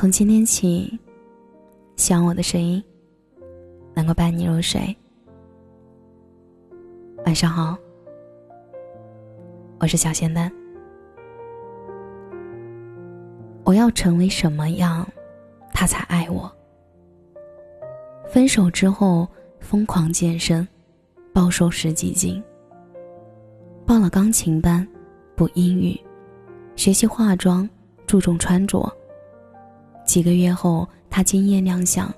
从今天起，希望我的声音能够伴你入睡。晚上好，我是小仙丹。我要成为什么样，他才爱我？分手之后，疯狂健身，暴瘦十几斤。报了钢琴班，补英语，学习化妆，注重穿着。几个月后，她惊艳亮相，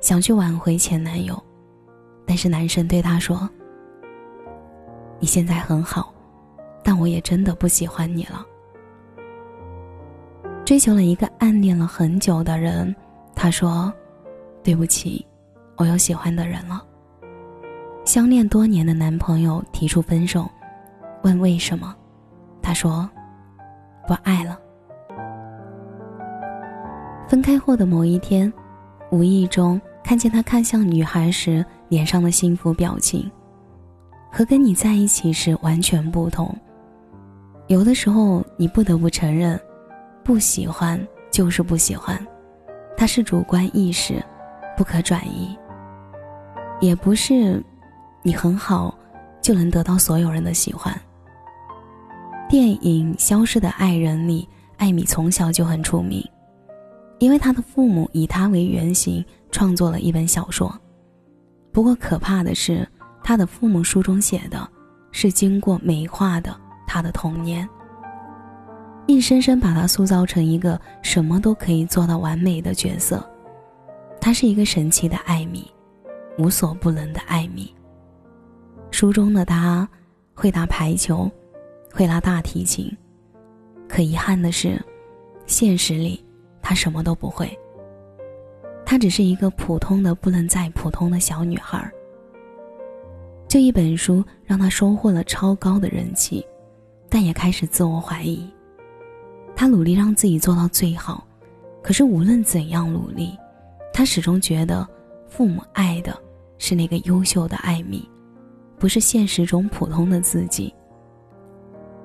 想去挽回前男友，但是男生对她说：“你现在很好，但我也真的不喜欢你了。”追求了一个暗恋了很久的人，她说：“对不起，我有喜欢的人了。”相恋多年的男朋友提出分手。问为什么？他说：“不爱了。”分开后的某一天，无意中看见他看向女孩时脸上的幸福表情，和跟你在一起时完全不同。有的时候，你不得不承认，不喜欢就是不喜欢，它是主观意识，不可转移。也不是，你很好，就能得到所有人的喜欢。电影《消失的爱人》里，艾米从小就很出名，因为他的父母以他为原型创作了一本小说。不过可怕的是，他的父母书中写的，是经过美化的他的童年，硬生生把他塑造成一个什么都可以做到完美的角色。他是一个神奇的艾米，无所不能的艾米。书中的他会打排球。会拉大提琴，可遗憾的是，现实里她什么都不会。她只是一个普通的不能再普通的小女孩。这一本书让她收获了超高的人气，但也开始自我怀疑。她努力让自己做到最好，可是无论怎样努力，她始终觉得父母爱的是那个优秀的艾米，不是现实中普通的自己。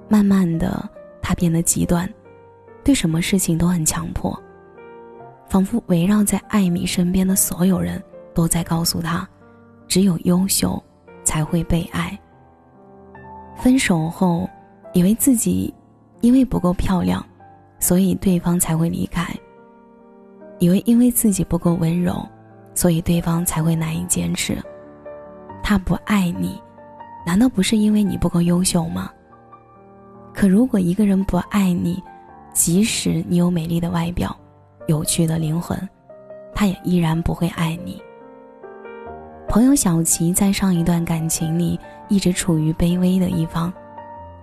慢慢的，他变得极端，对什么事情都很强迫，仿佛围绕在艾米身边的所有人都在告诉他，只有优秀才会被爱。分手后，以为自己因为不够漂亮，所以对方才会离开；以为因为自己不够温柔，所以对方才会难以坚持。他不爱你，难道不是因为你不够优秀吗？可如果一个人不爱你，即使你有美丽的外表、有趣的灵魂，他也依然不会爱你。朋友小琪在上一段感情里一直处于卑微的一方，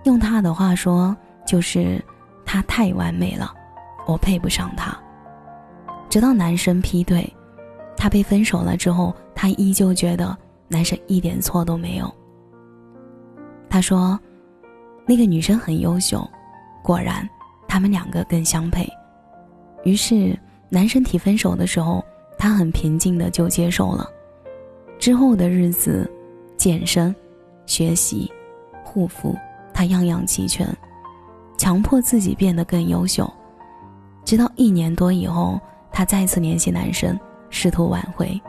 用他的话说就是他太完美了，我配不上他。直到男生劈腿，他被分手了之后，他依旧觉得男生一点错都没有。他说。那个女生很优秀，果然，他们两个更相配。于是，男生提分手的时候，她很平静的就接受了。之后的日子，健身、学习、护肤，她样样齐全，强迫自己变得更优秀。直到一年多以后，他再次联系男生，试图挽回。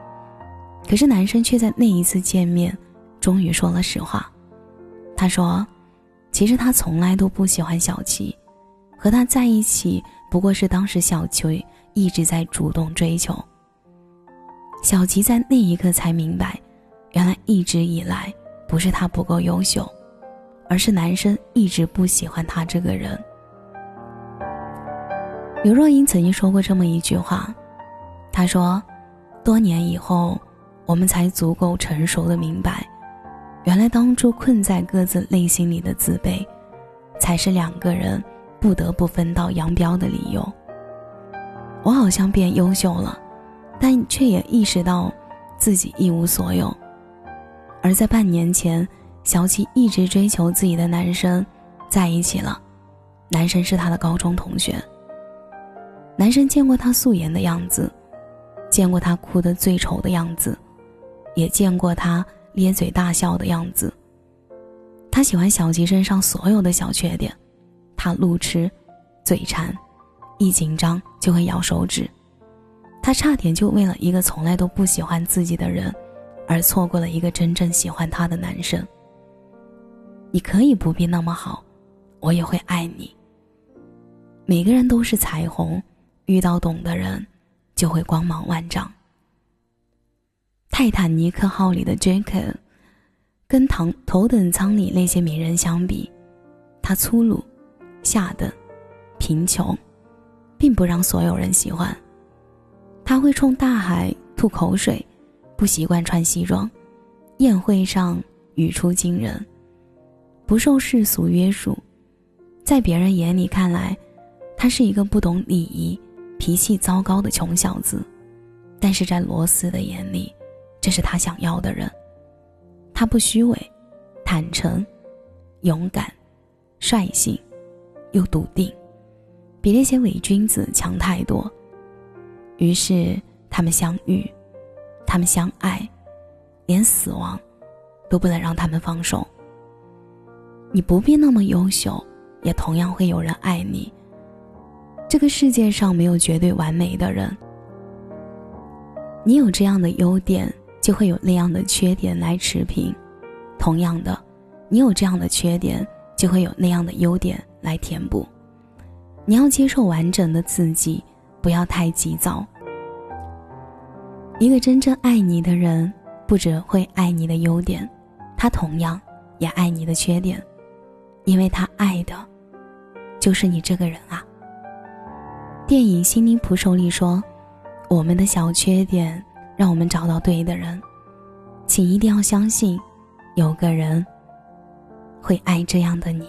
可是，男生却在那一次见面，终于说了实话。他说。其实他从来都不喜欢小琪，和他在一起不过是当时小琪一直在主动追求。小琪在那一刻才明白，原来一直以来不是他不够优秀，而是男生一直不喜欢他这个人。刘若英曾经说过这么一句话，她说：“多年以后，我们才足够成熟的明白。”原来当初困在各自内心里的自卑，才是两个人不得不分道扬镳的理由。我好像变优秀了，但却也意识到自己一无所有。而在半年前，小七一直追求自己的男生在一起了，男生是他的高中同学。男生见过他素颜的样子，见过他哭得最丑的样子，也见过他。咧嘴大笑的样子。他喜欢小吉身上所有的小缺点，他路痴、嘴馋，一紧张就会咬手指，他差点就为了一个从来都不喜欢自己的人，而错过了一个真正喜欢他的男生。你可以不必那么好，我也会爱你。每个人都是彩虹，遇到懂的人，就会光芒万丈。泰坦尼克号里的杰克，跟头头等舱里那些名人相比，他粗鲁、下等、贫穷，并不让所有人喜欢。他会冲大海吐口水，不习惯穿西装，宴会上语出惊人，不受世俗约束，在别人眼里看来，他是一个不懂礼仪、脾气糟糕的穷小子，但是在罗斯的眼里，这是他想要的人。他不虚伪，坦诚，勇敢，率性，又笃定，比那些伪君子强太多。于是，他们相遇，他们相爱，连死亡都不能让他们放手。你不必那么优秀，也同样会有人爱你。这个世界上没有绝对完美的人，你有这样的优点，就会有那样的缺点来持平；同样的，你有这样的缺点，就会有那样的优点来填补。你要接受完整的自己，不要太急躁。一个真正爱你的人，不只会爱你的优点，他同样也爱你的缺点，因为他爱的，就是你这个人啊。电影《心灵捕手》里说：“我们的小缺点，让我们找到对的人，请一定要相信，有个人会爱这样的你。”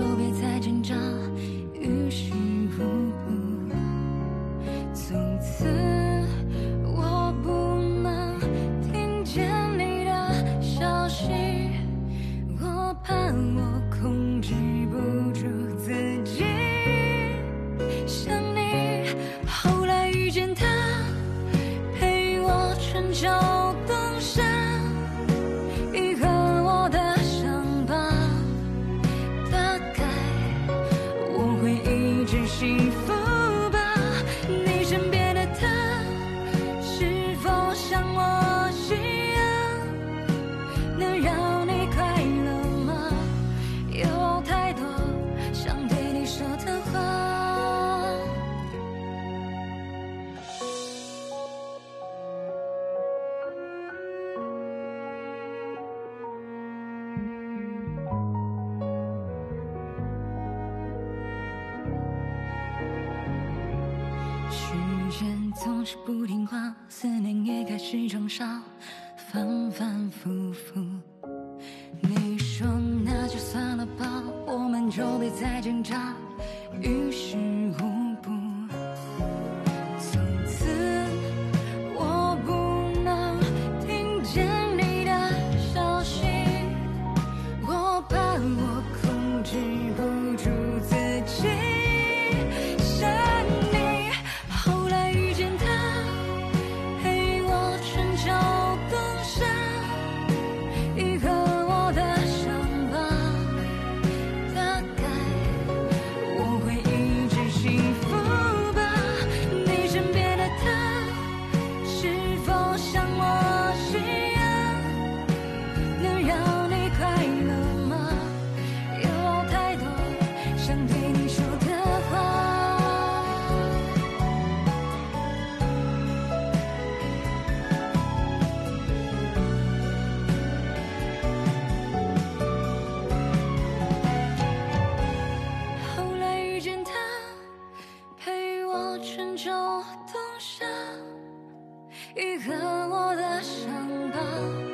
我是不听话，思念也开始装傻，反反复复。你说那就算了吧，我们就别再挣扎，于是。春秋冬夏愈合我的伤疤。